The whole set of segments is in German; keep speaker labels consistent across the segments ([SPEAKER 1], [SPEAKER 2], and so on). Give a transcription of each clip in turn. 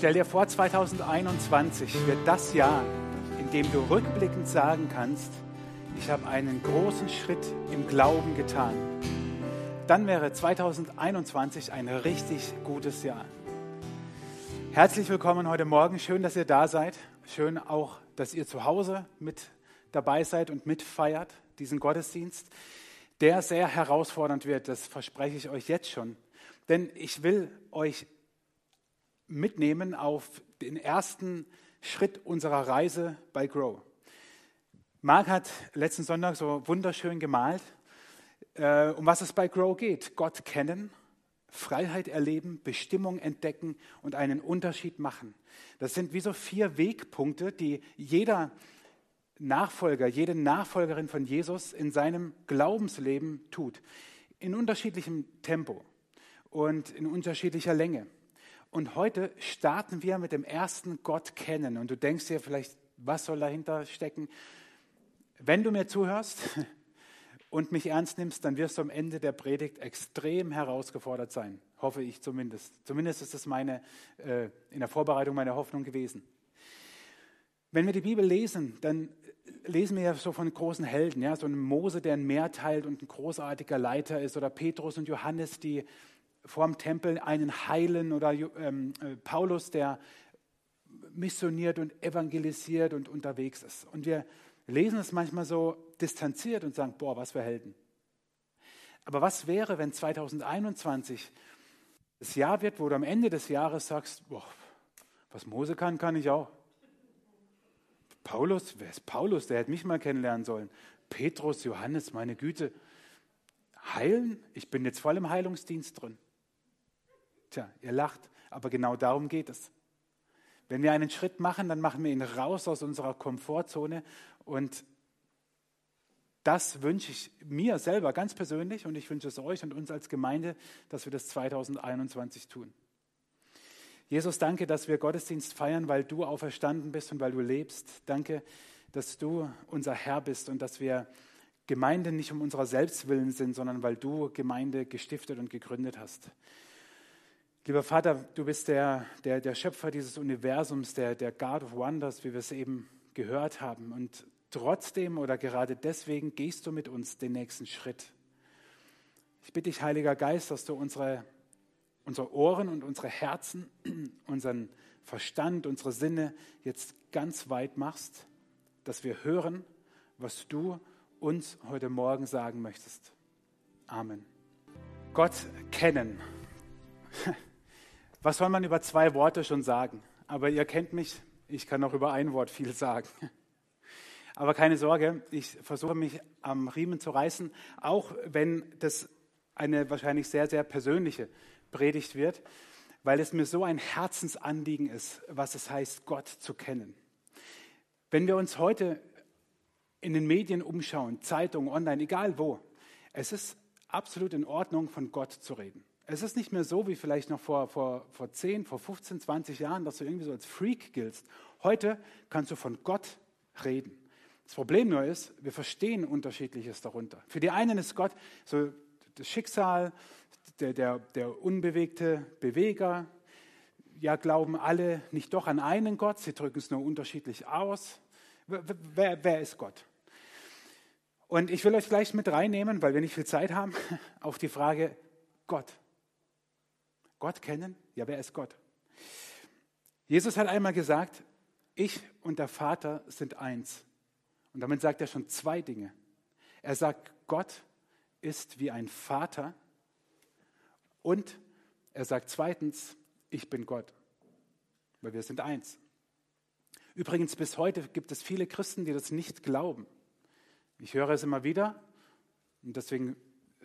[SPEAKER 1] Stell dir vor, 2021 wird das Jahr, in dem du rückblickend sagen kannst, ich habe einen großen Schritt im Glauben getan. Dann wäre 2021 ein richtig gutes Jahr. Herzlich willkommen heute Morgen. Schön, dass ihr da seid. Schön auch, dass ihr zu Hause mit dabei seid und mitfeiert diesen Gottesdienst, der sehr herausfordernd wird. Das verspreche ich euch jetzt schon. Denn ich will euch mitnehmen auf den ersten Schritt unserer Reise bei Grow. Marc hat letzten Sonntag so wunderschön gemalt, äh, um was es bei Grow geht. Gott kennen, Freiheit erleben, Bestimmung entdecken und einen Unterschied machen. Das sind wie so vier Wegpunkte, die jeder Nachfolger, jede Nachfolgerin von Jesus in seinem Glaubensleben tut. In unterschiedlichem Tempo und in unterschiedlicher Länge. Und heute starten wir mit dem ersten Gott kennen. Und du denkst dir vielleicht, was soll dahinter stecken? Wenn du mir zuhörst und mich ernst nimmst, dann wirst du am Ende der Predigt extrem herausgefordert sein. Hoffe ich zumindest. Zumindest ist es meine, äh, in der Vorbereitung meine Hoffnung gewesen. Wenn wir die Bibel lesen, dann lesen wir ja so von großen Helden, ja, so ein Mose, der ein Meer teilt und ein großartiger Leiter ist, oder Petrus und Johannes, die vor dem Tempel einen heilen oder ähm, äh, Paulus, der missioniert und evangelisiert und unterwegs ist. Und wir lesen es manchmal so distanziert und sagen, boah, was für Helden. Aber was wäre, wenn 2021 das Jahr wird, wo du am Ende des Jahres sagst, boah, was Mose kann, kann ich auch. Paulus, wer ist Paulus? Der hätte mich mal kennenlernen sollen. Petrus, Johannes, meine Güte. Heilen? Ich bin jetzt voll im Heilungsdienst drin. Tja, ihr lacht, aber genau darum geht es. Wenn wir einen Schritt machen, dann machen wir ihn raus aus unserer Komfortzone und das wünsche ich mir selber ganz persönlich und ich wünsche es euch und uns als Gemeinde, dass wir das 2021 tun. Jesus, danke, dass wir Gottesdienst feiern, weil du auferstanden bist und weil du lebst. Danke, dass du unser Herr bist und dass wir Gemeinde nicht um unserer Selbstwillen sind, sondern weil du Gemeinde gestiftet und gegründet hast. Lieber Vater, du bist der, der, der Schöpfer dieses Universums, der, der God of Wonders, wie wir es eben gehört haben. Und trotzdem oder gerade deswegen gehst du mit uns den nächsten Schritt. Ich bitte dich, Heiliger Geist, dass du unsere, unsere Ohren und unsere Herzen, unseren Verstand, unsere Sinne jetzt ganz weit machst, dass wir hören, was du uns heute Morgen sagen möchtest. Amen. Gott kennen. Was soll man über zwei Worte schon sagen? Aber ihr kennt mich, ich kann auch über ein Wort viel sagen. Aber keine Sorge, ich versuche mich am Riemen zu reißen, auch wenn das eine wahrscheinlich sehr, sehr persönliche Predigt wird, weil es mir so ein Herzensanliegen ist, was es heißt, Gott zu kennen. Wenn wir uns heute in den Medien umschauen, Zeitungen, online, egal wo, es ist absolut in Ordnung, von Gott zu reden. Es ist nicht mehr so wie vielleicht noch vor, vor, vor 10, vor 15, 20 Jahren, dass du irgendwie so als Freak giltst. Heute kannst du von Gott reden. Das Problem nur ist, wir verstehen Unterschiedliches darunter. Für die einen ist Gott so das Schicksal, der, der, der unbewegte Beweger. Ja, glauben alle nicht doch an einen Gott, sie drücken es nur unterschiedlich aus. Wer, wer ist Gott? Und ich will euch gleich mit reinnehmen, weil wir nicht viel Zeit haben, auf die Frage Gott. Gott kennen? Ja, wer ist Gott? Jesus hat einmal gesagt, ich und der Vater sind eins. Und damit sagt er schon zwei Dinge. Er sagt, Gott ist wie ein Vater. Und er sagt zweitens, ich bin Gott. Weil wir sind eins. Übrigens, bis heute gibt es viele Christen, die das nicht glauben. Ich höre es immer wieder und deswegen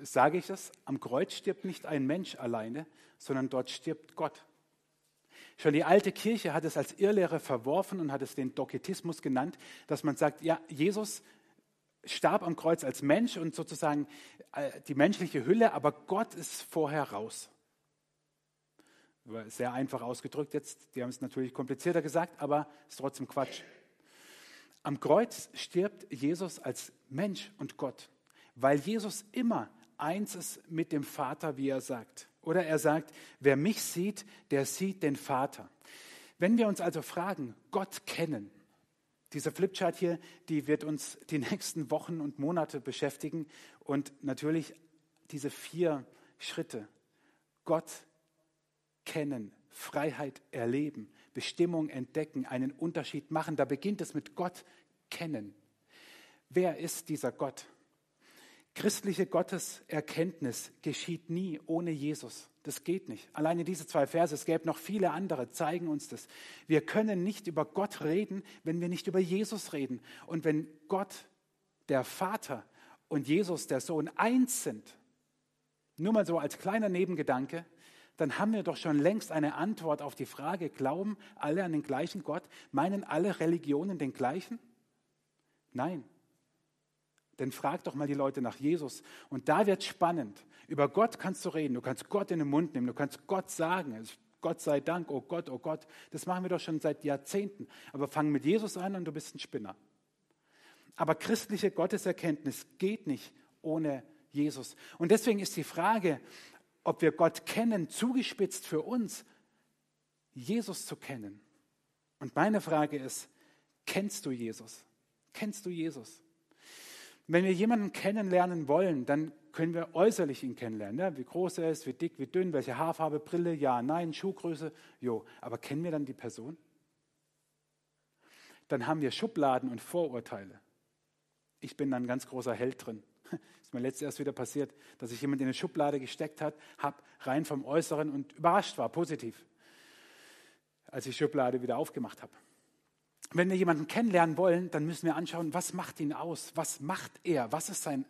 [SPEAKER 1] sage ich es, am Kreuz stirbt nicht ein Mensch alleine, sondern dort stirbt Gott. Schon die alte Kirche hat es als Irrlehre verworfen und hat es den Doketismus genannt, dass man sagt, ja, Jesus starb am Kreuz als Mensch und sozusagen äh, die menschliche Hülle, aber Gott ist vorher raus. Sehr einfach ausgedrückt jetzt, die haben es natürlich komplizierter gesagt, aber ist trotzdem Quatsch. Am Kreuz stirbt Jesus als Mensch und Gott, weil Jesus immer eins ist mit dem Vater, wie er sagt. Oder er sagt, wer mich sieht, der sieht den Vater. Wenn wir uns also fragen, Gott kennen, diese Flipchart hier, die wird uns die nächsten Wochen und Monate beschäftigen und natürlich diese vier Schritte. Gott kennen, Freiheit erleben, Bestimmung entdecken, einen Unterschied machen. Da beginnt es mit Gott kennen. Wer ist dieser Gott? Christliche Gotteserkenntnis geschieht nie ohne Jesus. Das geht nicht. Alleine diese zwei Verse, es gäbe noch viele andere, zeigen uns das. Wir können nicht über Gott reden, wenn wir nicht über Jesus reden. Und wenn Gott, der Vater und Jesus, der Sohn, eins sind, nur mal so als kleiner Nebengedanke, dann haben wir doch schon längst eine Antwort auf die Frage, glauben alle an den gleichen Gott? Meinen alle Religionen den gleichen? Nein. Denn frag doch mal die Leute nach Jesus. Und da wird spannend. Über Gott kannst du reden. Du kannst Gott in den Mund nehmen. Du kannst Gott sagen. Gott sei Dank, oh Gott, oh Gott. Das machen wir doch schon seit Jahrzehnten. Aber fang mit Jesus an und du bist ein Spinner. Aber christliche Gotteserkenntnis geht nicht ohne Jesus. Und deswegen ist die Frage, ob wir Gott kennen, zugespitzt für uns, Jesus zu kennen. Und meine Frage ist, kennst du Jesus? Kennst du Jesus? Wenn wir jemanden kennenlernen wollen, dann können wir äußerlich ihn kennenlernen. Ja? Wie groß er ist, wie dick, wie dünn, welche Haarfarbe, Brille, ja, nein, Schuhgröße, jo. Aber kennen wir dann die Person? Dann haben wir Schubladen und Vorurteile. Ich bin dann ein ganz großer Held drin. Ist mir letztes erst wieder passiert, dass ich jemand in eine Schublade gesteckt hat, habe rein vom Äußeren und überrascht war, positiv, als ich Schublade wieder aufgemacht habe wenn wir jemanden kennenlernen wollen, dann müssen wir anschauen, was macht ihn aus? Was macht er? Was ist sein,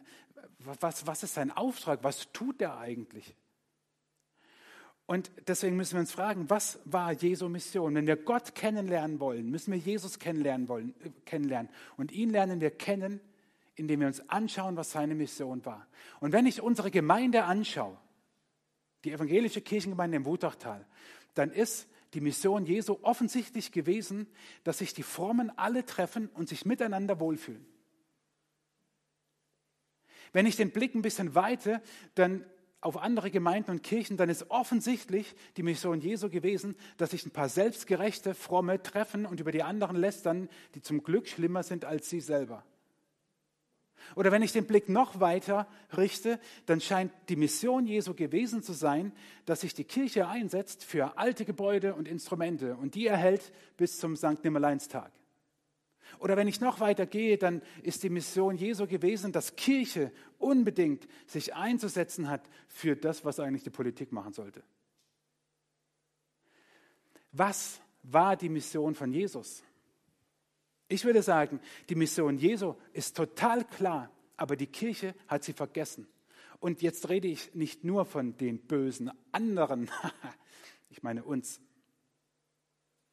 [SPEAKER 1] was, was ist sein Auftrag? Was tut er eigentlich? Und deswegen müssen wir uns fragen, was war Jesu Mission? Wenn wir Gott kennenlernen wollen, müssen wir Jesus kennenlernen wollen, äh, kennenlernen. Und ihn lernen wir kennen, indem wir uns anschauen, was seine Mission war. Und wenn ich unsere Gemeinde anschaue, die evangelische Kirchengemeinde im Wutachtal, dann ist die Mission Jesu offensichtlich gewesen, dass sich die Frommen alle treffen und sich miteinander wohlfühlen. Wenn ich den Blick ein bisschen weite, dann auf andere Gemeinden und Kirchen, dann ist offensichtlich die Mission Jesu gewesen, dass sich ein paar selbstgerechte, fromme treffen und über die anderen lästern, die zum Glück schlimmer sind als sie selber. Oder wenn ich den Blick noch weiter richte, dann scheint die Mission Jesu gewesen zu sein, dass sich die Kirche einsetzt für alte Gebäude und Instrumente und die erhält bis zum St. Nimmerleinstag. Oder wenn ich noch weiter gehe, dann ist die Mission Jesu gewesen, dass Kirche unbedingt sich einzusetzen hat für das, was eigentlich die Politik machen sollte. Was war die Mission von Jesus? Ich würde sagen, die Mission Jesu ist total klar, aber die Kirche hat sie vergessen. Und jetzt rede ich nicht nur von den bösen anderen, ich meine uns.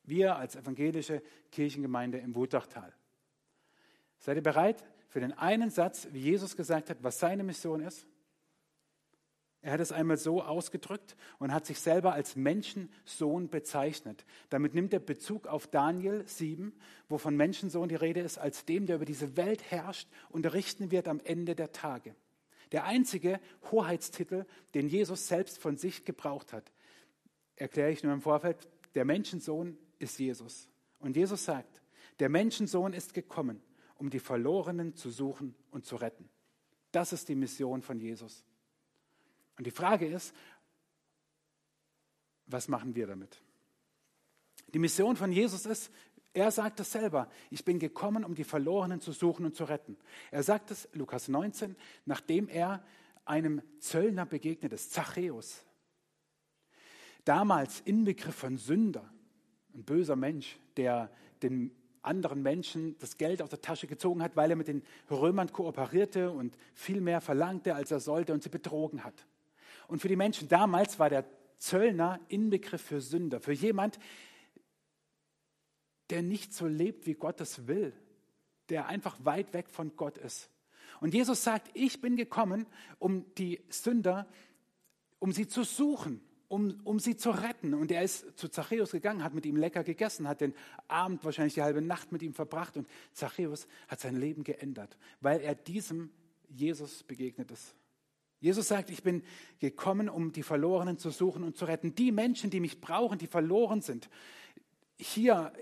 [SPEAKER 1] Wir als evangelische Kirchengemeinde im Wutachtal. Seid ihr bereit für den einen Satz, wie Jesus gesagt hat, was seine Mission ist? Er hat es einmal so ausgedrückt und hat sich selber als Menschensohn bezeichnet. Damit nimmt er Bezug auf Daniel 7, wo von Menschensohn die Rede ist, als dem, der über diese Welt herrscht und richten wird am Ende der Tage. Der einzige Hoheitstitel, den Jesus selbst von sich gebraucht hat, erkläre ich nur im Vorfeld, der Menschensohn ist Jesus. Und Jesus sagt, der Menschensohn ist gekommen, um die Verlorenen zu suchen und zu retten. Das ist die Mission von Jesus. Und die Frage ist, was machen wir damit? Die Mission von Jesus ist, er sagt es selber, ich bin gekommen, um die Verlorenen zu suchen und zu retten. Er sagt es, Lukas 19, nachdem er einem Zöllner begegnet ist, Zachäus. Damals Inbegriff von Sünder, ein böser Mensch, der den anderen Menschen das Geld aus der Tasche gezogen hat, weil er mit den Römern kooperierte und viel mehr verlangte, als er sollte und sie betrogen hat. Und für die Menschen damals war der Zöllner Inbegriff für Sünder, für jemand, der nicht so lebt, wie Gott es will, der einfach weit weg von Gott ist. Und Jesus sagt, ich bin gekommen, um die Sünder, um sie zu suchen, um, um sie zu retten. Und er ist zu Zachäus gegangen, hat mit ihm lecker gegessen, hat den Abend, wahrscheinlich die halbe Nacht mit ihm verbracht. Und Zachäus hat sein Leben geändert, weil er diesem Jesus begegnet ist. Jesus sagt, ich bin gekommen, um die Verlorenen zu suchen und zu retten. Die Menschen, die mich brauchen, die verloren sind. hier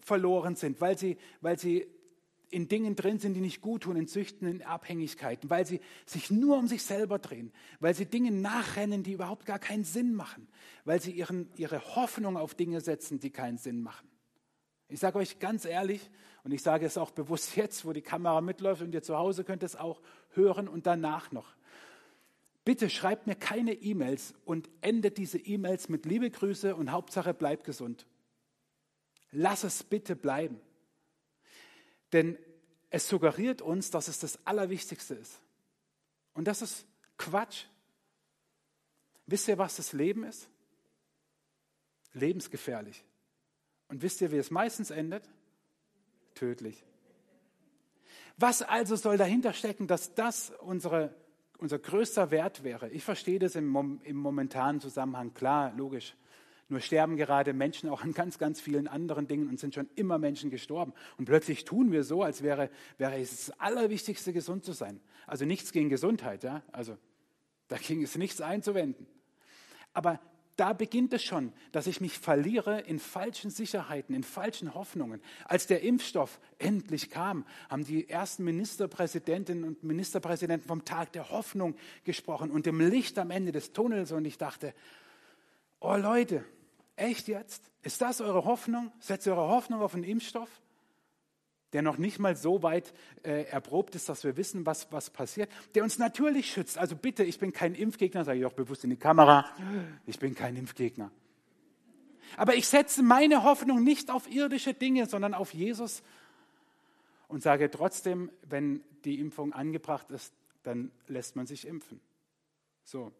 [SPEAKER 1] verloren sind, weil sie, weil sie in Dingen drin sind, die nicht gut tun, in Süchten, in Abhängigkeiten, weil sie sich nur um sich selber drehen, weil sie Dinge nachrennen, die überhaupt gar keinen Sinn machen, weil sie ihren, ihre Hoffnung auf Dinge setzen, die keinen Sinn machen. Ich sage euch ganz ehrlich, und ich sage es auch bewusst jetzt, wo die Kamera mitläuft und ihr zu Hause könnt es auch hören und danach noch. Bitte schreibt mir keine E-Mails und endet diese E-Mails mit Liebe Grüße und Hauptsache bleibt gesund. Lass es bitte bleiben. Denn es suggeriert uns, dass es das Allerwichtigste ist. Und das ist Quatsch. Wisst ihr, was das Leben ist? Lebensgefährlich. Und wisst ihr, wie es meistens endet? Tödlich. Was also soll dahinter stecken, dass das unsere, unser größter Wert wäre? Ich verstehe das im, im momentanen Zusammenhang, klar, logisch. Nur sterben gerade Menschen auch an ganz, ganz vielen anderen Dingen und sind schon immer Menschen gestorben. Und plötzlich tun wir so, als wäre, wäre es das Allerwichtigste, gesund zu sein. Also nichts gegen Gesundheit, ja. Also da ging es nichts einzuwenden. Aber da beginnt es schon, dass ich mich verliere in falschen Sicherheiten, in falschen Hoffnungen. Als der Impfstoff endlich kam, haben die ersten Ministerpräsidentinnen und Ministerpräsidenten vom Tag der Hoffnung gesprochen und dem Licht am Ende des Tunnels. Und ich dachte, oh Leute, Echt jetzt? Ist das eure Hoffnung? Setzt ihr eure Hoffnung auf einen Impfstoff, der noch nicht mal so weit äh, erprobt ist, dass wir wissen, was, was passiert, der uns natürlich schützt. Also bitte, ich bin kein Impfgegner, sage ich auch bewusst in die Kamera, ich bin kein Impfgegner. Aber ich setze meine Hoffnung nicht auf irdische Dinge, sondern auf Jesus und sage trotzdem, wenn die Impfung angebracht ist, dann lässt man sich impfen. So,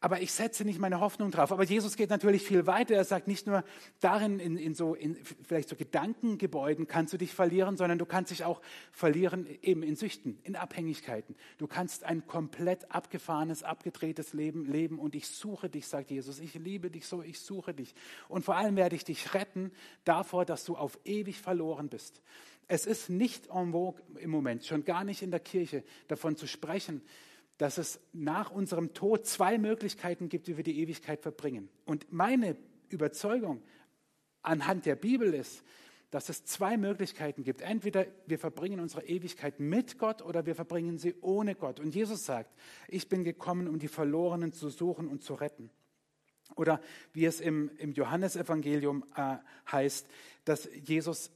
[SPEAKER 1] aber ich setze nicht meine Hoffnung drauf. Aber Jesus geht natürlich viel weiter. Er sagt nicht nur darin, in, in so, in vielleicht so Gedankengebäuden kannst du dich verlieren, sondern du kannst dich auch verlieren eben in Süchten, in Abhängigkeiten. Du kannst ein komplett abgefahrenes, abgedrehtes Leben leben und ich suche dich, sagt Jesus. Ich liebe dich so, ich suche dich. Und vor allem werde ich dich retten davor, dass du auf ewig verloren bist. Es ist nicht en vogue im Moment, schon gar nicht in der Kirche, davon zu sprechen, dass es nach unserem Tod zwei Möglichkeiten gibt, wie wir die Ewigkeit verbringen. Und meine Überzeugung anhand der Bibel ist, dass es zwei Möglichkeiten gibt. Entweder wir verbringen unsere Ewigkeit mit Gott oder wir verbringen sie ohne Gott. Und Jesus sagt, ich bin gekommen, um die Verlorenen zu suchen und zu retten. Oder wie es im, im Johannesevangelium äh, heißt, dass Jesus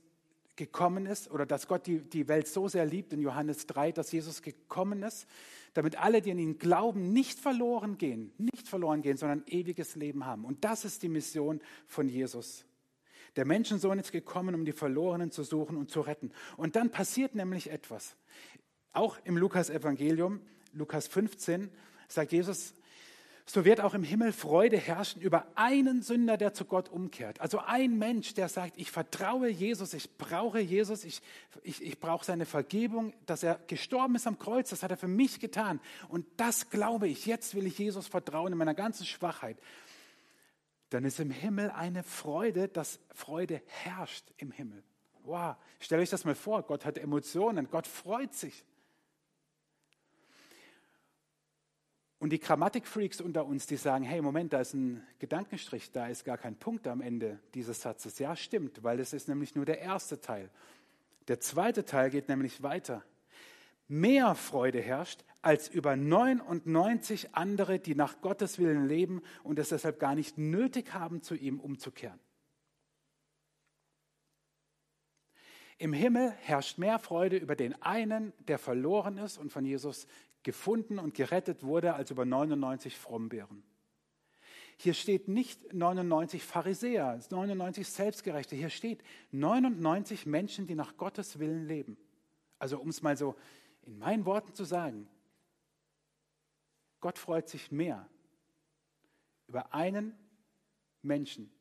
[SPEAKER 1] gekommen ist oder dass Gott die, die Welt so sehr liebt in Johannes 3, dass Jesus gekommen ist, damit alle, die an ihn glauben, nicht verloren gehen, nicht verloren gehen, sondern ewiges Leben haben. Und das ist die Mission von Jesus. Der Menschensohn ist gekommen, um die Verlorenen zu suchen und zu retten. Und dann passiert nämlich etwas. Auch im Lukas-Evangelium, Lukas 15, sagt Jesus, so wird auch im Himmel Freude herrschen über einen Sünder, der zu Gott umkehrt. Also ein Mensch, der sagt, ich vertraue Jesus, ich brauche Jesus, ich, ich, ich brauche seine Vergebung, dass er gestorben ist am Kreuz, das hat er für mich getan. Und das glaube ich, jetzt will ich Jesus vertrauen in meiner ganzen Schwachheit. Dann ist im Himmel eine Freude, dass Freude herrscht im Himmel. Wow, stellt euch das mal vor, Gott hat Emotionen, Gott freut sich. Und die Grammatikfreaks unter uns, die sagen, hey, Moment, da ist ein Gedankenstrich, da ist gar kein Punkt am Ende dieses Satzes. Ja, stimmt, weil es ist nämlich nur der erste Teil. Der zweite Teil geht nämlich weiter. Mehr Freude herrscht als über 99 andere, die nach Gottes Willen leben und es deshalb gar nicht nötig haben, zu ihm umzukehren. Im Himmel herrscht mehr Freude über den einen, der verloren ist und von Jesus gefunden und gerettet wurde, als über 99 Frommbeeren. Hier steht nicht 99 Pharisäer, 99 Selbstgerechte. Hier steht 99 Menschen, die nach Gottes Willen leben. Also um es mal so in meinen Worten zu sagen, Gott freut sich mehr über einen Menschen,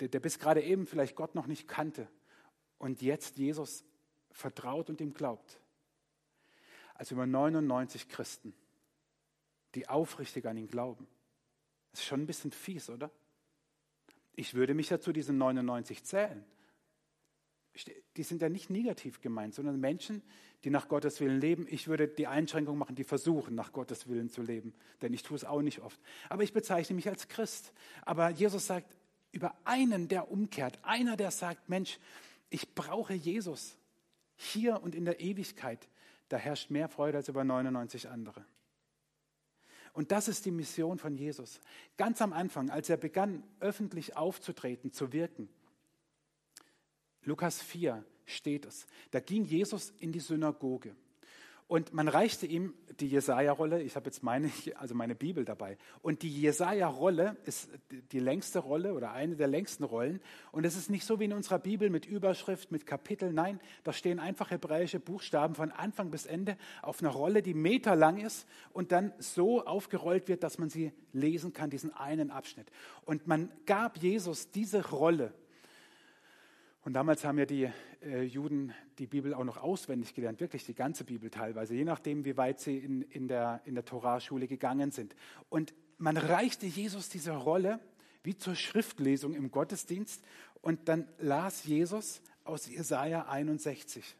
[SPEAKER 1] der, der bis gerade eben vielleicht Gott noch nicht kannte und jetzt Jesus vertraut und ihm glaubt als über 99 Christen, die aufrichtig an ihn glauben. Das ist schon ein bisschen fies, oder? Ich würde mich ja zu diesen 99 zählen. Die sind ja nicht negativ gemeint, sondern Menschen, die nach Gottes Willen leben. Ich würde die Einschränkung machen, die versuchen, nach Gottes Willen zu leben, denn ich tue es auch nicht oft. Aber ich bezeichne mich als Christ. Aber Jesus sagt, über einen, der umkehrt, einer, der sagt, Mensch, ich brauche Jesus hier und in der Ewigkeit. Da herrscht mehr Freude als über 99 andere. Und das ist die Mission von Jesus. Ganz am Anfang, als er begann, öffentlich aufzutreten, zu wirken. Lukas 4 steht es. Da ging Jesus in die Synagoge. Und man reichte ihm die Jesaja-Rolle, ich habe jetzt meine, also meine Bibel dabei. Und die Jesaja-Rolle ist die längste Rolle oder eine der längsten Rollen. Und es ist nicht so wie in unserer Bibel mit Überschrift, mit Kapitel. Nein, da stehen einfach hebräische Buchstaben von Anfang bis Ende auf einer Rolle, die meterlang ist und dann so aufgerollt wird, dass man sie lesen kann, diesen einen Abschnitt. Und man gab Jesus diese Rolle und damals haben ja die äh, Juden die Bibel auch noch auswendig gelernt, wirklich die ganze Bibel teilweise, je nachdem, wie weit sie in, in der, in der Toraschule gegangen sind. Und man reichte Jesus diese Rolle wie zur Schriftlesung im Gottesdienst und dann las Jesus aus Jesaja 61.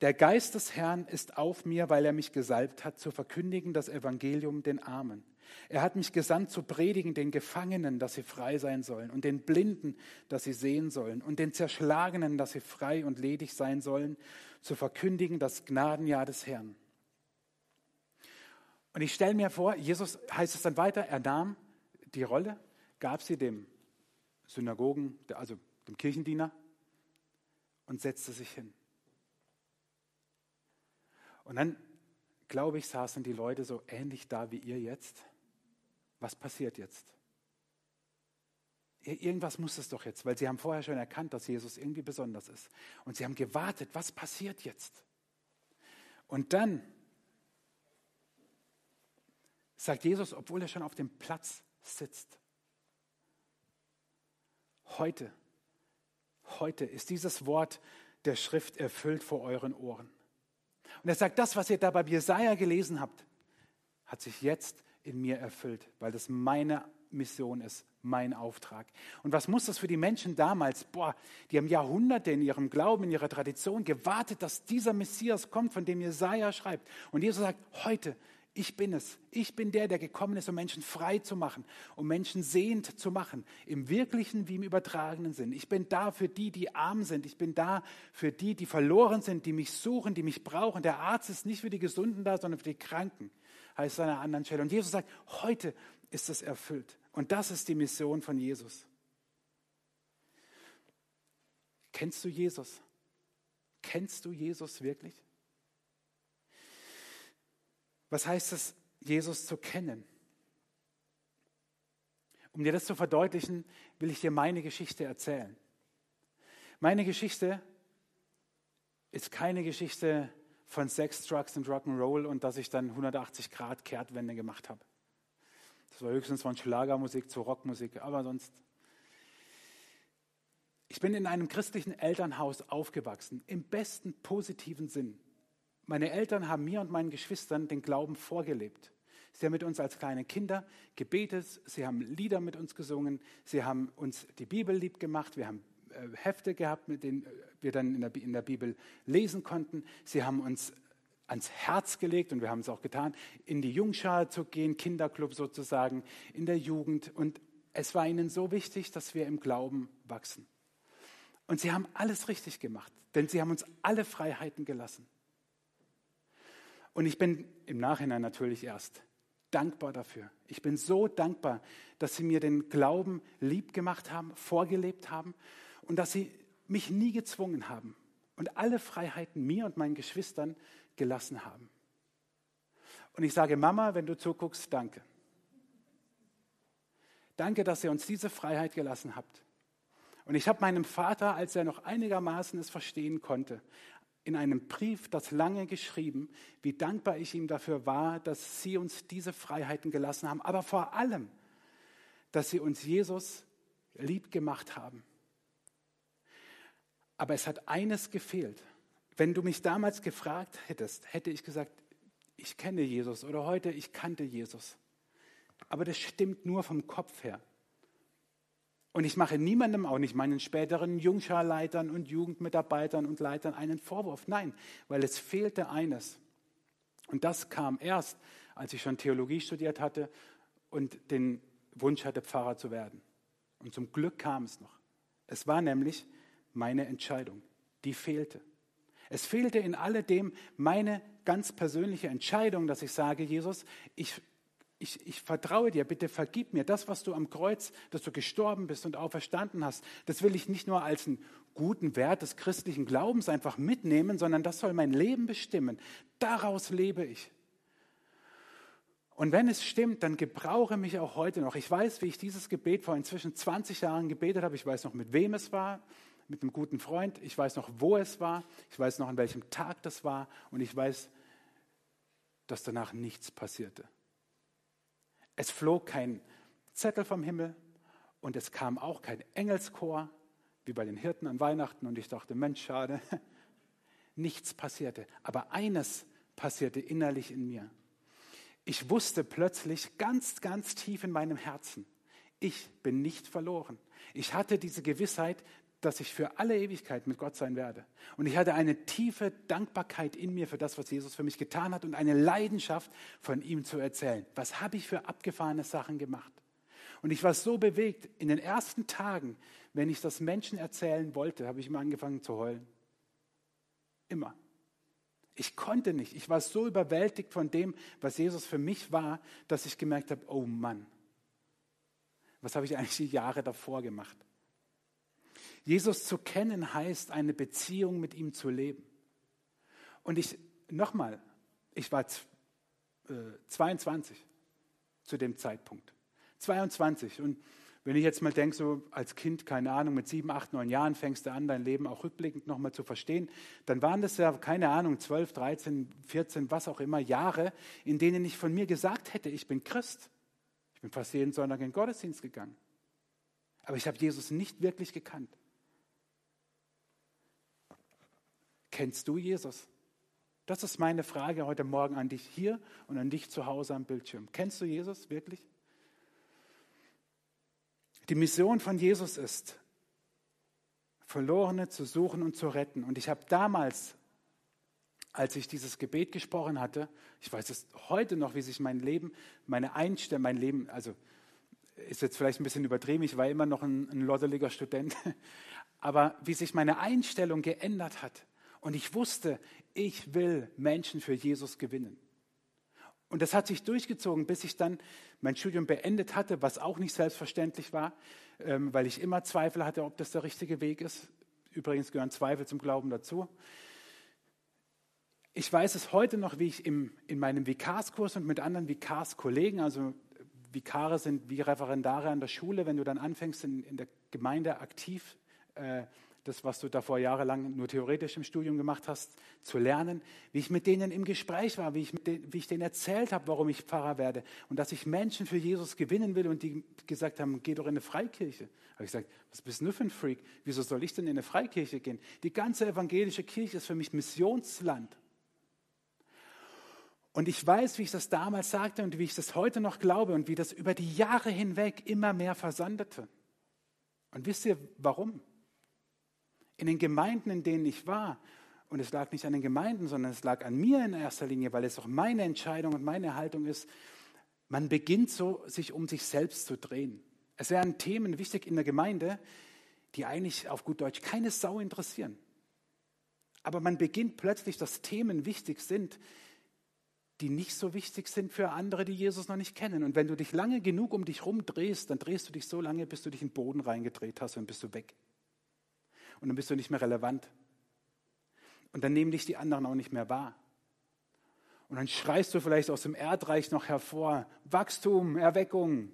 [SPEAKER 1] Der Geist des Herrn ist auf mir, weil er mich gesalbt hat, zu verkündigen das Evangelium den Armen. Er hat mich gesandt zu predigen den Gefangenen, dass sie frei sein sollen, und den Blinden, dass sie sehen sollen, und den Zerschlagenen, dass sie frei und ledig sein sollen, zu verkündigen das Gnadenjahr des Herrn. Und ich stelle mir vor, Jesus heißt es dann weiter, er nahm die Rolle, gab sie dem Synagogen, also dem Kirchendiener, und setzte sich hin. Und dann, glaube ich, saßen die Leute so ähnlich da wie ihr jetzt was passiert jetzt? Irgendwas muss es doch jetzt, weil sie haben vorher schon erkannt, dass Jesus irgendwie besonders ist. Und sie haben gewartet, was passiert jetzt? Und dann sagt Jesus, obwohl er schon auf dem Platz sitzt, heute, heute ist dieses Wort der Schrift erfüllt vor euren Ohren. Und er sagt, das, was ihr da bei Jesaja gelesen habt, hat sich jetzt in mir erfüllt, weil das meine Mission ist, mein Auftrag. Und was muss das für die Menschen damals? Boah, die haben Jahrhunderte in ihrem Glauben, in ihrer Tradition gewartet, dass dieser Messias kommt, von dem Jesaja schreibt. Und Jesus sagt, heute, ich bin es. Ich bin der, der gekommen ist, um Menschen frei zu machen, um Menschen sehend zu machen, im wirklichen wie im übertragenen Sinn. Ich bin da für die, die arm sind. Ich bin da für die, die verloren sind, die mich suchen, die mich brauchen. Der Arzt ist nicht für die Gesunden da, sondern für die Kranken heißt an einer anderen Stelle. Und Jesus sagt, heute ist es erfüllt. Und das ist die Mission von Jesus. Kennst du Jesus? Kennst du Jesus wirklich? Was heißt es, Jesus zu kennen? Um dir das zu verdeutlichen, will ich dir meine Geschichte erzählen. Meine Geschichte ist keine Geschichte von Sex, Drugs und Rock'n'Roll und dass ich dann 180 Grad Kehrtwende gemacht habe. Das war höchstens von Schlagermusik zu Rockmusik, aber sonst. Ich bin in einem christlichen Elternhaus aufgewachsen, im besten positiven Sinn. Meine Eltern haben mir und meinen Geschwistern den Glauben vorgelebt. Sie haben mit uns als kleine Kinder gebetet, sie haben Lieder mit uns gesungen, sie haben uns die Bibel lieb gemacht, wir haben Hefte gehabt, mit denen wir dann in der, in der Bibel lesen konnten. Sie haben uns ans Herz gelegt, und wir haben es auch getan, in die Jungschar zu gehen, Kinderclub sozusagen, in der Jugend. Und es war ihnen so wichtig, dass wir im Glauben wachsen. Und sie haben alles richtig gemacht, denn sie haben uns alle Freiheiten gelassen. Und ich bin im Nachhinein natürlich erst dankbar dafür. Ich bin so dankbar, dass sie mir den Glauben lieb gemacht haben, vorgelebt haben und dass sie mich nie gezwungen haben und alle Freiheiten mir und meinen Geschwistern gelassen haben. Und ich sage, Mama, wenn du zuguckst, danke. Danke, dass ihr uns diese Freiheit gelassen habt. Und ich habe meinem Vater, als er noch einigermaßen es verstehen konnte, in einem Brief das lange geschrieben, wie dankbar ich ihm dafür war, dass sie uns diese Freiheiten gelassen haben, aber vor allem, dass sie uns Jesus lieb gemacht haben aber es hat eines gefehlt. Wenn du mich damals gefragt hättest, hätte ich gesagt, ich kenne Jesus oder heute, ich kannte Jesus. Aber das stimmt nur vom Kopf her. Und ich mache niemandem, auch nicht meinen späteren Jungscharleitern und Jugendmitarbeitern und Leitern einen Vorwurf. Nein, weil es fehlte eines. Und das kam erst, als ich schon Theologie studiert hatte und den Wunsch hatte, Pfarrer zu werden. Und zum Glück kam es noch. Es war nämlich meine Entscheidung. Die fehlte. Es fehlte in alledem meine ganz persönliche Entscheidung, dass ich sage, Jesus, ich, ich, ich vertraue dir, bitte vergib mir das, was du am Kreuz, dass du gestorben bist und auferstanden hast. Das will ich nicht nur als einen guten Wert des christlichen Glaubens einfach mitnehmen, sondern das soll mein Leben bestimmen. Daraus lebe ich. Und wenn es stimmt, dann gebrauche mich auch heute noch. Ich weiß, wie ich dieses Gebet vor inzwischen 20 Jahren gebetet habe. Ich weiß noch, mit wem es war mit einem guten Freund. Ich weiß noch, wo es war. Ich weiß noch, an welchem Tag das war. Und ich weiß, dass danach nichts passierte. Es flog kein Zettel vom Himmel und es kam auch kein Engelschor, wie bei den Hirten an Weihnachten. Und ich dachte, Mensch, schade. Nichts passierte. Aber eines passierte innerlich in mir. Ich wusste plötzlich ganz, ganz tief in meinem Herzen, ich bin nicht verloren. Ich hatte diese Gewissheit, dass ich für alle Ewigkeit mit Gott sein werde. Und ich hatte eine tiefe Dankbarkeit in mir für das, was Jesus für mich getan hat und eine Leidenschaft von ihm zu erzählen. Was habe ich für abgefahrene Sachen gemacht? Und ich war so bewegt. In den ersten Tagen, wenn ich das Menschen erzählen wollte, habe ich immer angefangen zu heulen. Immer. Ich konnte nicht. Ich war so überwältigt von dem, was Jesus für mich war, dass ich gemerkt habe, oh Mann, was habe ich eigentlich die Jahre davor gemacht? Jesus zu kennen heißt, eine Beziehung mit ihm zu leben. Und ich, nochmal, ich war äh, 22 zu dem Zeitpunkt. 22. Und wenn ich jetzt mal denke, so als Kind, keine Ahnung, mit sieben, acht, neun Jahren fängst du an, dein Leben auch rückblickend nochmal zu verstehen, dann waren das ja, keine Ahnung, 12, 13, 14, was auch immer, Jahre, in denen ich von mir gesagt hätte, ich bin Christ. Ich bin fast jeden Sonntag in den Gottesdienst gegangen. Aber ich habe Jesus nicht wirklich gekannt. Kennst du Jesus? Das ist meine Frage heute Morgen an dich hier und an dich zu Hause am Bildschirm. Kennst du Jesus wirklich? Die Mission von Jesus ist, Verlorene zu suchen und zu retten. Und ich habe damals, als ich dieses Gebet gesprochen hatte, ich weiß es heute noch, wie sich mein Leben, meine Einstellung, mein Leben, also ist jetzt vielleicht ein bisschen übertrieben, ich war immer noch ein, ein loddeliger Student, aber wie sich meine Einstellung geändert hat, und ich wusste, ich will Menschen für Jesus gewinnen. Und das hat sich durchgezogen, bis ich dann mein Studium beendet hatte, was auch nicht selbstverständlich war, ähm, weil ich immer Zweifel hatte, ob das der richtige Weg ist. Übrigens gehören Zweifel zum Glauben dazu. Ich weiß es heute noch, wie ich im, in meinem Vikarskurs und mit anderen Vikarskollegen, also Vikare sind wie Referendare an der Schule, wenn du dann anfängst, in, in der Gemeinde aktiv äh, das, was du davor jahrelang nur theoretisch im Studium gemacht hast, zu lernen, wie ich mit denen im Gespräch war, wie ich, denen, wie ich denen erzählt habe, warum ich Pfarrer werde und dass ich Menschen für Jesus gewinnen will und die gesagt haben, geh doch in eine Freikirche. Habe ich gesagt, was bist du für ein Freak? Wieso soll ich denn in eine Freikirche gehen? Die ganze evangelische Kirche ist für mich Missionsland. Und ich weiß, wie ich das damals sagte und wie ich das heute noch glaube und wie das über die Jahre hinweg immer mehr versandete. Und wisst ihr warum? In den Gemeinden, in denen ich war, und es lag nicht an den Gemeinden, sondern es lag an mir in erster Linie, weil es auch meine Entscheidung und meine Haltung ist, man beginnt so, sich um sich selbst zu drehen. Es wären Themen wichtig in der Gemeinde, die eigentlich auf gut Deutsch keine Sau interessieren. Aber man beginnt plötzlich, dass Themen wichtig sind, die nicht so wichtig sind für andere, die Jesus noch nicht kennen. Und wenn du dich lange genug um dich herum drehst, dann drehst du dich so lange, bis du dich in den Boden reingedreht hast und bist du weg und dann bist du nicht mehr relevant. Und dann nehmen dich die anderen auch nicht mehr wahr. Und dann schreist du vielleicht aus dem Erdreich noch hervor, Wachstum, Erweckung.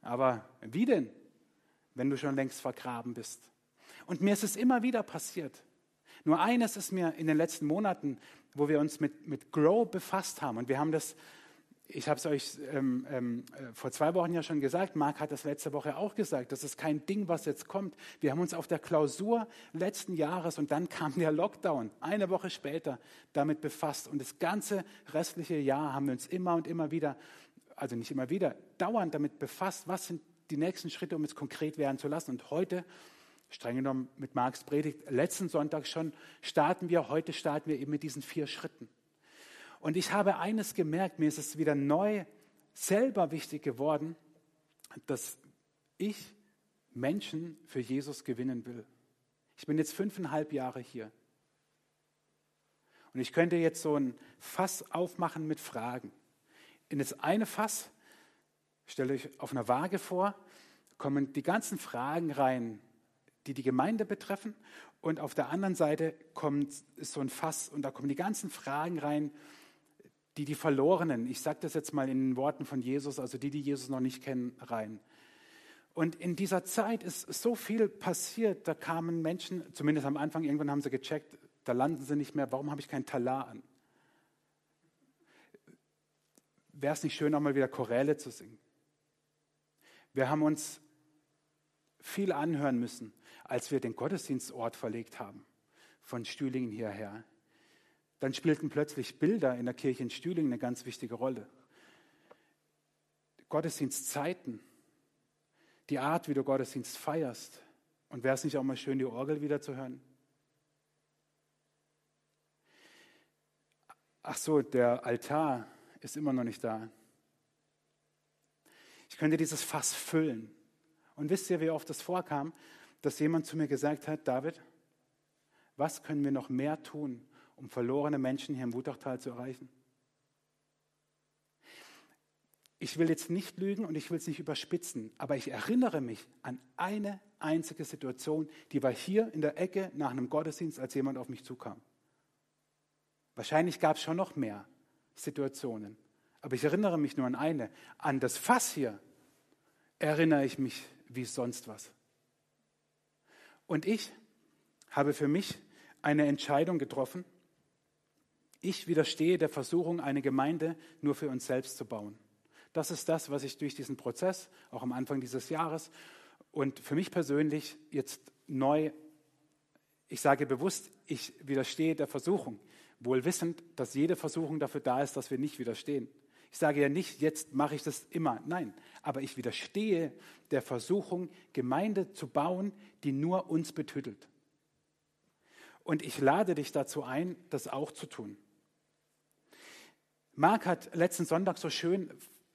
[SPEAKER 1] Aber wie denn, wenn du schon längst vergraben bist? Und mir ist es immer wieder passiert. Nur eines ist mir in den letzten Monaten, wo wir uns mit, mit Grow befasst haben, und wir haben das ich habe es euch ähm, ähm, äh, vor zwei Wochen ja schon gesagt, Marc hat das letzte Woche auch gesagt, das ist kein Ding, was jetzt kommt. Wir haben uns auf der Klausur letzten Jahres und dann kam der Lockdown, eine Woche später, damit befasst. Und das ganze restliche Jahr haben wir uns immer und immer wieder, also nicht immer wieder, dauernd damit befasst, was sind die nächsten Schritte, um es konkret werden zu lassen. Und heute, streng genommen mit Marks Predigt, letzten Sonntag schon, starten wir, heute starten wir eben mit diesen vier Schritten. Und ich habe eines gemerkt, mir ist es wieder neu selber wichtig geworden, dass ich Menschen für Jesus gewinnen will. Ich bin jetzt fünfeinhalb Jahre hier. Und ich könnte jetzt so ein Fass aufmachen mit Fragen. In das eine Fass, stelle ich auf einer Waage vor, kommen die ganzen Fragen rein, die die Gemeinde betreffen. Und auf der anderen Seite kommt ist so ein Fass und da kommen die ganzen Fragen rein, die die Verlorenen, ich sage das jetzt mal in den Worten von Jesus, also die, die Jesus noch nicht kennen, rein. Und in dieser Zeit ist so viel passiert, da kamen Menschen, zumindest am Anfang, irgendwann haben sie gecheckt, da landen sie nicht mehr, warum habe ich keinen Talar an? Wäre es nicht schön, auch mal wieder Choräle zu singen? Wir haben uns viel anhören müssen, als wir den Gottesdienstort verlegt haben, von Stühlingen hierher. Dann spielten plötzlich Bilder in der Kirche in Stühlingen eine ganz wichtige Rolle. Gottesdienstzeiten, die Art, wie du Gottesdienst feierst. Und wäre es nicht auch mal schön, die Orgel wieder zu hören? Ach so, der Altar ist immer noch nicht da. Ich könnte dieses Fass füllen. Und wisst ihr, wie oft das vorkam, dass jemand zu mir gesagt hat, David, was können wir noch mehr tun, um verlorene Menschen hier im Wutachtal zu erreichen? Ich will jetzt nicht lügen und ich will es nicht überspitzen, aber ich erinnere mich an eine einzige Situation, die war hier in der Ecke nach einem Gottesdienst, als jemand auf mich zukam. Wahrscheinlich gab es schon noch mehr Situationen, aber ich erinnere mich nur an eine. An das Fass hier erinnere ich mich wie sonst was. Und ich habe für mich eine Entscheidung getroffen. Ich widerstehe der Versuchung, eine Gemeinde nur für uns selbst zu bauen. Das ist das, was ich durch diesen Prozess, auch am Anfang dieses Jahres und für mich persönlich jetzt neu, ich sage bewusst, ich widerstehe der Versuchung, wohl wissend, dass jede Versuchung dafür da ist, dass wir nicht widerstehen. Ich sage ja nicht, jetzt mache ich das immer, nein, aber ich widerstehe der Versuchung, Gemeinde zu bauen, die nur uns betüttelt. Und ich lade dich dazu ein, das auch zu tun. Marc hat letzten Sonntag so schön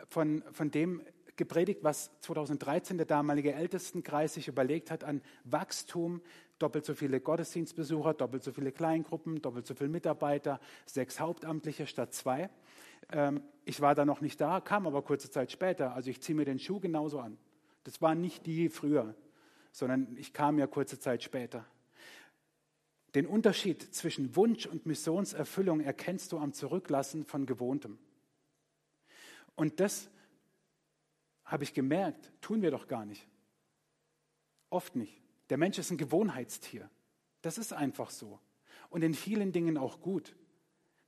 [SPEAKER 1] von, von dem gepredigt, was 2013 der damalige Ältestenkreis sich überlegt hat an Wachstum, doppelt so viele Gottesdienstbesucher, doppelt so viele Kleingruppen, doppelt so viele Mitarbeiter, sechs Hauptamtliche statt zwei. Ähm, ich war da noch nicht da, kam aber kurze Zeit später. Also ich ziehe mir den Schuh genauso an. Das waren nicht die früher, sondern ich kam ja kurze Zeit später. Den Unterschied zwischen Wunsch und Missionserfüllung erkennst du am Zurücklassen von Gewohntem. Und das habe ich gemerkt, tun wir doch gar nicht. Oft nicht. Der Mensch ist ein Gewohnheitstier. Das ist einfach so. Und in vielen Dingen auch gut.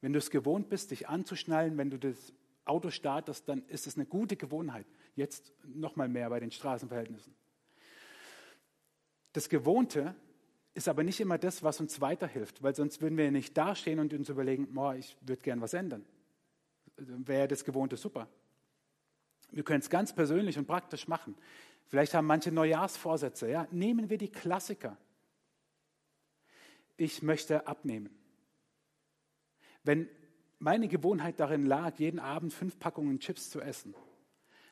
[SPEAKER 1] Wenn du es gewohnt bist, dich anzuschnallen, wenn du das Auto startest, dann ist es eine gute Gewohnheit. Jetzt noch mal mehr bei den Straßenverhältnissen. Das Gewohnte ist aber nicht immer das, was uns weiterhilft, weil sonst würden wir nicht dastehen und uns überlegen, boah, ich würde gern was ändern wäre das Gewohnte super. Wir können es ganz persönlich und praktisch machen. Vielleicht haben manche Neujahrsvorsätze. Ja? Nehmen wir die Klassiker. Ich möchte abnehmen. Wenn meine Gewohnheit darin lag, jeden Abend fünf Packungen Chips zu essen,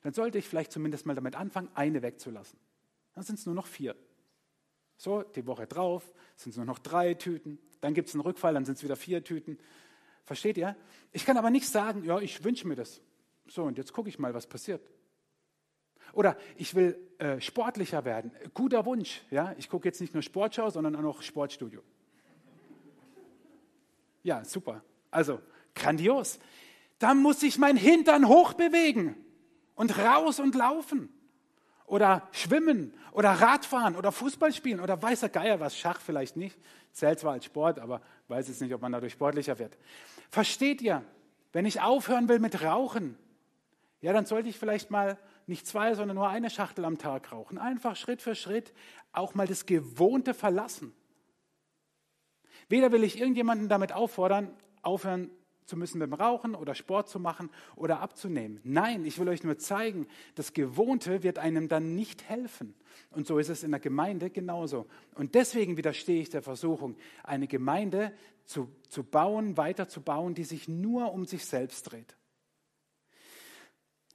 [SPEAKER 1] dann sollte ich vielleicht zumindest mal damit anfangen, eine wegzulassen. Dann sind es nur noch vier. So, die Woche drauf sind es nur noch drei Tüten. Dann gibt es einen Rückfall, dann sind es wieder vier Tüten. Versteht ihr? Ich kann aber nicht sagen, ja, ich wünsche mir das. So, und jetzt gucke ich mal, was passiert. Oder ich will äh, sportlicher werden. Guter Wunsch. Ja? Ich gucke jetzt nicht nur Sportschau, sondern auch noch Sportstudio. Ja, super. Also, grandios. Da muss ich mein Hintern hochbewegen und raus und laufen. Oder schwimmen oder Radfahren oder Fußball spielen oder weißer Geier was, Schach vielleicht nicht. Zählt zwar als Sport, aber weiß jetzt nicht, ob man dadurch sportlicher wird. Versteht ihr? Wenn ich aufhören will mit Rauchen, ja, dann sollte ich vielleicht mal nicht zwei, sondern nur eine Schachtel am Tag rauchen. Einfach Schritt für Schritt auch mal das Gewohnte verlassen. Weder will ich irgendjemanden damit auffordern, aufhören zu müssen dem Rauchen oder Sport zu machen oder abzunehmen. Nein, ich will euch nur zeigen, das Gewohnte wird einem dann nicht helfen. Und so ist es in der Gemeinde genauso. Und deswegen widerstehe ich der Versuchung, eine Gemeinde zu, zu bauen, weiterzubauen, die sich nur um sich selbst dreht.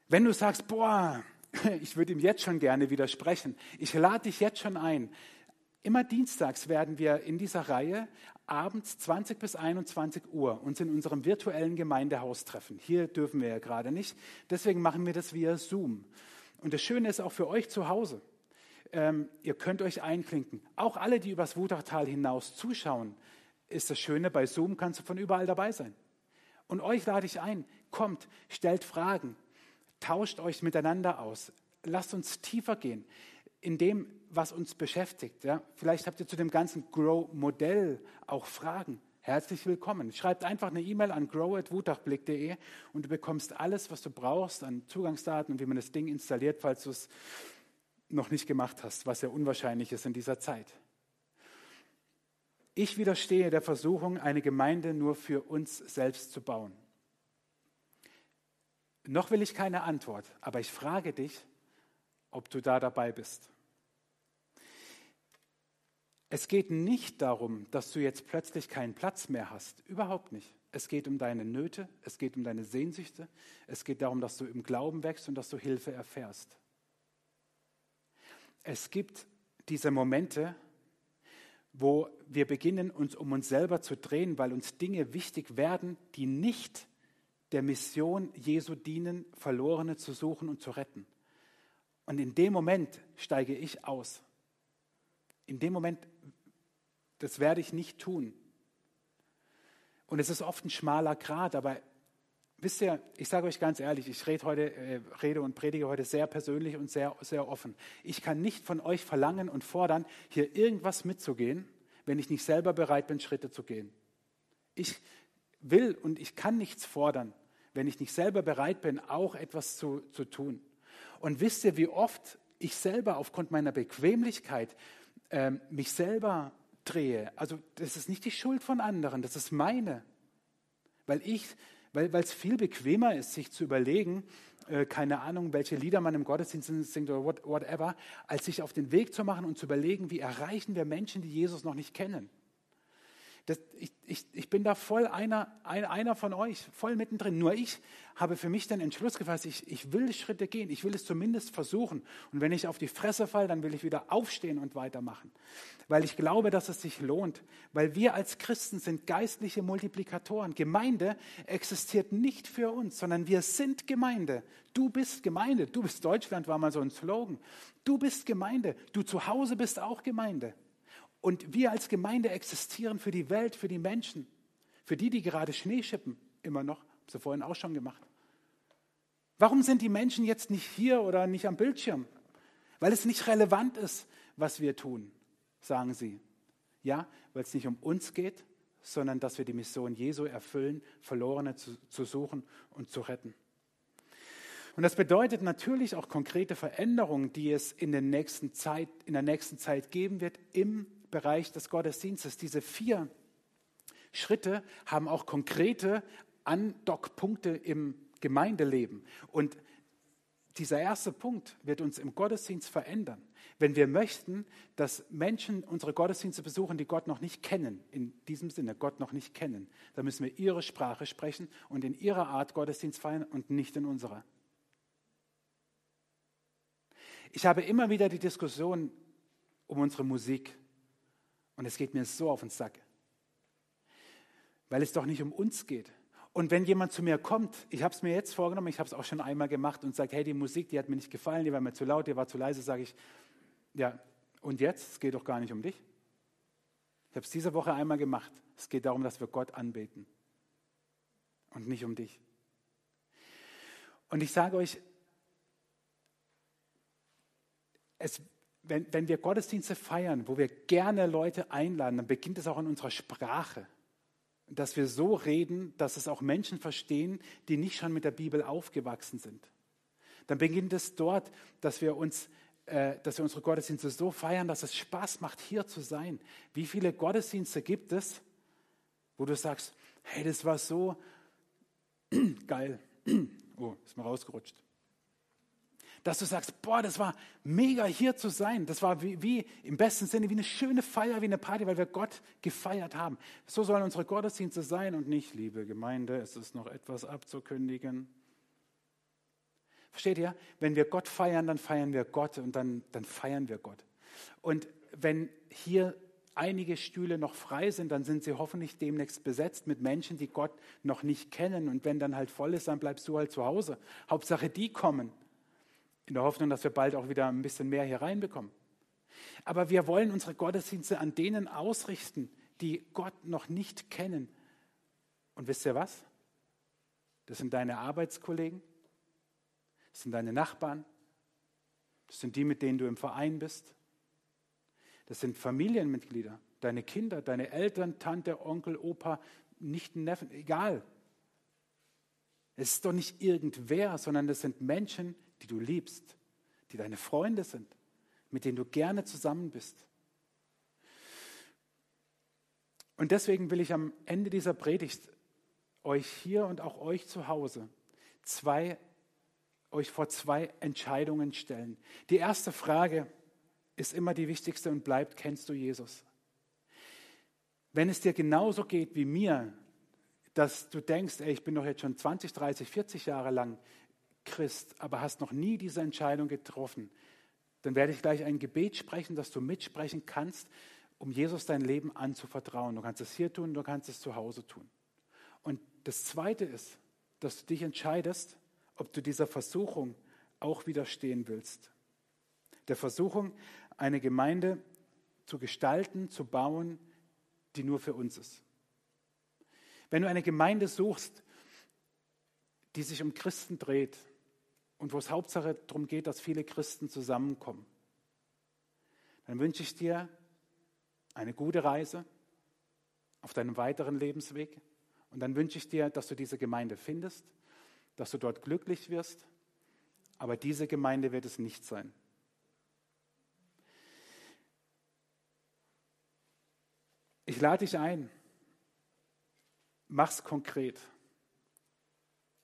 [SPEAKER 1] Wenn du sagst, boah, ich würde ihm jetzt schon gerne widersprechen. Ich lade dich jetzt schon ein. Immer dienstags werden wir in dieser Reihe abends 20 bis 21 Uhr uns in unserem virtuellen Gemeindehaus treffen. Hier dürfen wir ja gerade nicht. Deswegen machen wir das via Zoom. Und das Schöne ist auch für euch zu Hause. Ähm, ihr könnt euch einklinken. Auch alle, die übers Wutachtal hinaus zuschauen, ist das Schöne, bei Zoom kannst du von überall dabei sein. Und euch lade ich ein, kommt, stellt Fragen, tauscht euch miteinander aus, lasst uns tiefer gehen in dem, was uns beschäftigt. Ja? Vielleicht habt ihr zu dem ganzen Grow-Modell auch Fragen. Herzlich willkommen. Schreibt einfach eine E-Mail an grow.wutachblick.de und du bekommst alles, was du brauchst an Zugangsdaten und wie man das Ding installiert, falls du es noch nicht gemacht hast, was ja unwahrscheinlich ist in dieser Zeit. Ich widerstehe der Versuchung, eine Gemeinde nur für uns selbst zu bauen. Noch will ich keine Antwort, aber ich frage dich, ob du da dabei bist. Es geht nicht darum, dass du jetzt plötzlich keinen Platz mehr hast. Überhaupt nicht. Es geht um deine Nöte, es geht um deine Sehnsüchte, es geht darum, dass du im Glauben wächst und dass du Hilfe erfährst. Es gibt diese Momente, wo wir beginnen, uns um uns selber zu drehen, weil uns Dinge wichtig werden, die nicht der Mission Jesu dienen, Verlorene zu suchen und zu retten. Und in dem Moment steige ich aus. In dem Moment, das werde ich nicht tun. Und es ist oft ein schmaler Grat, aber wisst ihr, ich sage euch ganz ehrlich, ich rede, heute, äh, rede und predige heute sehr persönlich und sehr, sehr offen. Ich kann nicht von euch verlangen und fordern, hier irgendwas mitzugehen, wenn ich nicht selber bereit bin, Schritte zu gehen. Ich will und ich kann nichts fordern, wenn ich nicht selber bereit bin, auch etwas zu, zu tun. Und wisst ihr, wie oft ich selber aufgrund meiner Bequemlichkeit äh, mich selber drehe? Also das ist nicht die Schuld von anderen, das ist meine. Weil ich, weil es viel bequemer ist, sich zu überlegen, äh, keine Ahnung, welche Lieder man im Gottesdienst singt oder what, whatever, als sich auf den Weg zu machen und zu überlegen, wie erreichen wir Menschen, die Jesus noch nicht kennen. Das, ich, ich, ich, bin da voll einer, ein, einer von euch, voll mittendrin. Nur ich habe für mich den Entschluss gefasst, ich, ich will Schritte gehen, ich will es zumindest versuchen. Und wenn ich auf die Fresse falle, dann will ich wieder aufstehen und weitermachen. Weil ich glaube, dass es sich lohnt. Weil wir als Christen sind geistliche Multiplikatoren. Gemeinde existiert nicht für uns, sondern wir sind Gemeinde. Du bist Gemeinde. Du bist Deutschland, war mal so ein Slogan. Du bist Gemeinde. Du zu Hause bist auch Gemeinde. Und wir als Gemeinde existieren für die Welt, für die Menschen, für die, die gerade Schnee schippen, immer noch, haben sie vorhin auch schon gemacht. Warum sind die Menschen jetzt nicht hier oder nicht am Bildschirm? Weil es nicht relevant ist, was wir tun, sagen sie. Ja, weil es nicht um uns geht, sondern dass wir die Mission Jesu erfüllen, Verlorene zu, zu suchen und zu retten. Und das bedeutet natürlich auch konkrete Veränderungen, die es in, der nächsten Zeit, in der nächsten Zeit geben wird im Bereich des Gottesdienstes. Diese vier Schritte haben auch konkrete Andockpunkte im Gemeindeleben. Und dieser erste Punkt wird uns im Gottesdienst verändern. Wenn wir möchten, dass Menschen unsere Gottesdienste besuchen, die Gott noch nicht kennen, in diesem Sinne Gott noch nicht kennen, dann müssen wir ihre Sprache sprechen und in ihrer Art Gottesdienst feiern und nicht in unserer. Ich habe immer wieder die Diskussion um unsere Musik. Und es geht mir so auf den Sack, weil es doch nicht um uns geht. Und wenn jemand zu mir kommt, ich habe es mir jetzt vorgenommen, ich habe es auch schon einmal gemacht und sagt, hey, die Musik, die hat mir nicht gefallen, die war mir zu laut, die war zu leise, sage ich, ja, und jetzt? Es geht doch gar nicht um dich. Ich habe es diese Woche einmal gemacht. Es geht darum, dass wir Gott anbeten und nicht um dich. Und ich sage euch, es wenn, wenn wir Gottesdienste feiern, wo wir gerne Leute einladen, dann beginnt es auch in unserer Sprache. Dass wir so reden, dass es auch Menschen verstehen, die nicht schon mit der Bibel aufgewachsen sind. Dann beginnt es dort, dass wir uns äh, dass wir unsere Gottesdienste so feiern, dass es Spaß macht, hier zu sein. Wie viele Gottesdienste gibt es, wo du sagst, hey, das war so geil. Oh, ist mal rausgerutscht dass du sagst, boah, das war mega hier zu sein. Das war wie, wie, im besten Sinne wie eine schöne Feier, wie eine Party, weil wir Gott gefeiert haben. So sollen unsere Gottesdienste sein und nicht, liebe Gemeinde, es ist noch etwas abzukündigen. Versteht ihr? Wenn wir Gott feiern, dann feiern wir Gott und dann, dann feiern wir Gott. Und wenn hier einige Stühle noch frei sind, dann sind sie hoffentlich demnächst besetzt mit Menschen, die Gott noch nicht kennen. Und wenn dann halt voll ist, dann bleibst du halt zu Hause. Hauptsache, die kommen. In der Hoffnung, dass wir bald auch wieder ein bisschen mehr hier reinbekommen. Aber wir wollen unsere Gottesdienste an denen ausrichten, die Gott noch nicht kennen. Und wisst ihr was? Das sind deine Arbeitskollegen, das sind deine Nachbarn, das sind die, mit denen du im Verein bist, das sind Familienmitglieder, deine Kinder, deine Eltern, Tante, Onkel, Opa, Nichten, Neffen, egal. Es ist doch nicht irgendwer, sondern das sind Menschen, die du liebst, die deine Freunde sind, mit denen du gerne zusammen bist. Und deswegen will ich am Ende dieser Predigt euch hier und auch euch zu Hause zwei, euch vor zwei Entscheidungen stellen. Die erste Frage ist immer die wichtigste und bleibt, kennst du Jesus? Wenn es dir genauso geht wie mir, dass du denkst, ey, ich bin doch jetzt schon 20, 30, 40 Jahre lang Christ, aber hast noch nie diese Entscheidung getroffen, dann werde ich gleich ein Gebet sprechen, dass du mitsprechen kannst, um Jesus dein Leben anzuvertrauen. Du kannst es hier tun, du kannst es zu Hause tun. Und das Zweite ist, dass du dich entscheidest, ob du dieser Versuchung auch widerstehen willst. Der Versuchung, eine Gemeinde zu gestalten, zu bauen, die nur für uns ist. Wenn du eine Gemeinde suchst, die sich um Christen dreht und wo es Hauptsache darum geht, dass viele Christen zusammenkommen, dann wünsche ich dir eine gute Reise auf deinem weiteren Lebensweg. Und dann wünsche ich dir, dass du diese Gemeinde findest, dass du dort glücklich wirst. Aber diese Gemeinde wird es nicht sein. Ich lade dich ein. Mach's konkret.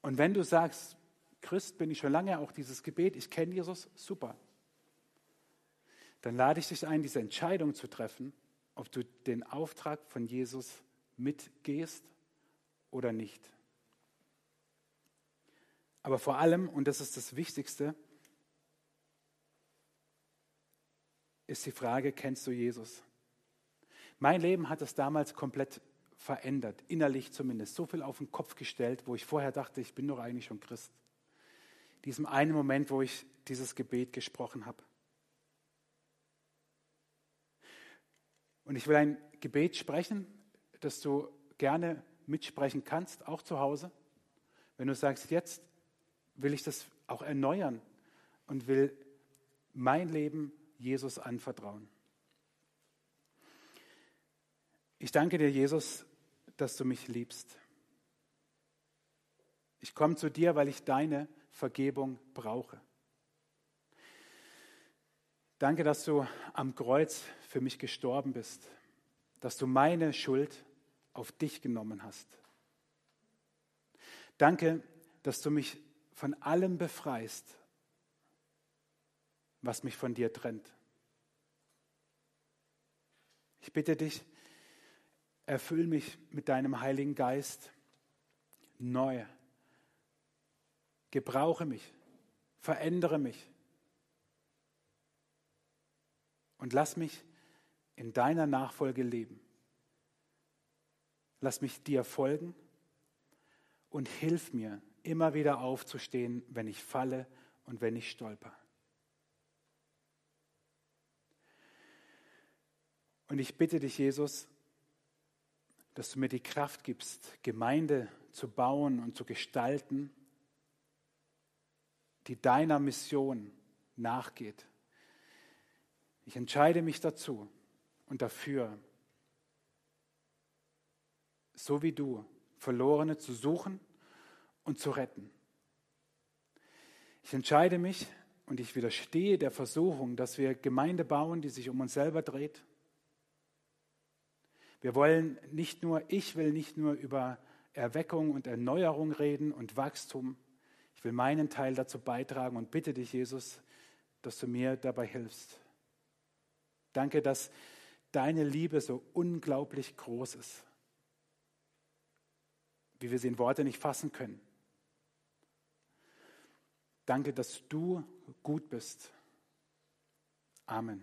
[SPEAKER 1] Und wenn du sagst, Christ bin ich schon lange, auch dieses Gebet, ich kenne Jesus, super. Dann lade ich dich ein, diese Entscheidung zu treffen, ob du den Auftrag von Jesus mitgehst oder nicht. Aber vor allem, und das ist das Wichtigste, ist die Frage, kennst du Jesus? Mein Leben hat es damals komplett verändert, innerlich zumindest, so viel auf den Kopf gestellt, wo ich vorher dachte, ich bin doch eigentlich schon Christ. Diesem einen Moment, wo ich dieses Gebet gesprochen habe. Und ich will ein Gebet sprechen, das du gerne mitsprechen kannst, auch zu Hause. Wenn du sagst, jetzt will ich das auch erneuern und will mein Leben Jesus anvertrauen. Ich danke dir, Jesus, dass du mich liebst. Ich komme zu dir, weil ich deine Vergebung brauche. Danke, dass du am Kreuz für mich gestorben bist, dass du meine Schuld auf dich genommen hast. Danke, dass du mich von allem befreist, was mich von dir trennt. Ich bitte dich, Erfüll mich mit deinem Heiligen Geist neu. Gebrauche mich, verändere mich und lass mich in deiner Nachfolge leben. Lass mich dir folgen und hilf mir, immer wieder aufzustehen, wenn ich falle und wenn ich stolper. Und ich bitte dich, Jesus, dass du mir die Kraft gibst, Gemeinde zu bauen und zu gestalten, die deiner Mission nachgeht. Ich entscheide mich dazu und dafür, so wie du, Verlorene zu suchen und zu retten. Ich entscheide mich und ich widerstehe der Versuchung, dass wir Gemeinde bauen, die sich um uns selber dreht, wir wollen nicht nur, ich will nicht nur über Erweckung und Erneuerung reden und Wachstum. Ich will meinen Teil dazu beitragen und bitte dich, Jesus, dass du mir dabei hilfst. Danke, dass deine Liebe so unglaublich groß ist, wie wir sie in Worte nicht fassen können. Danke, dass du gut bist. Amen.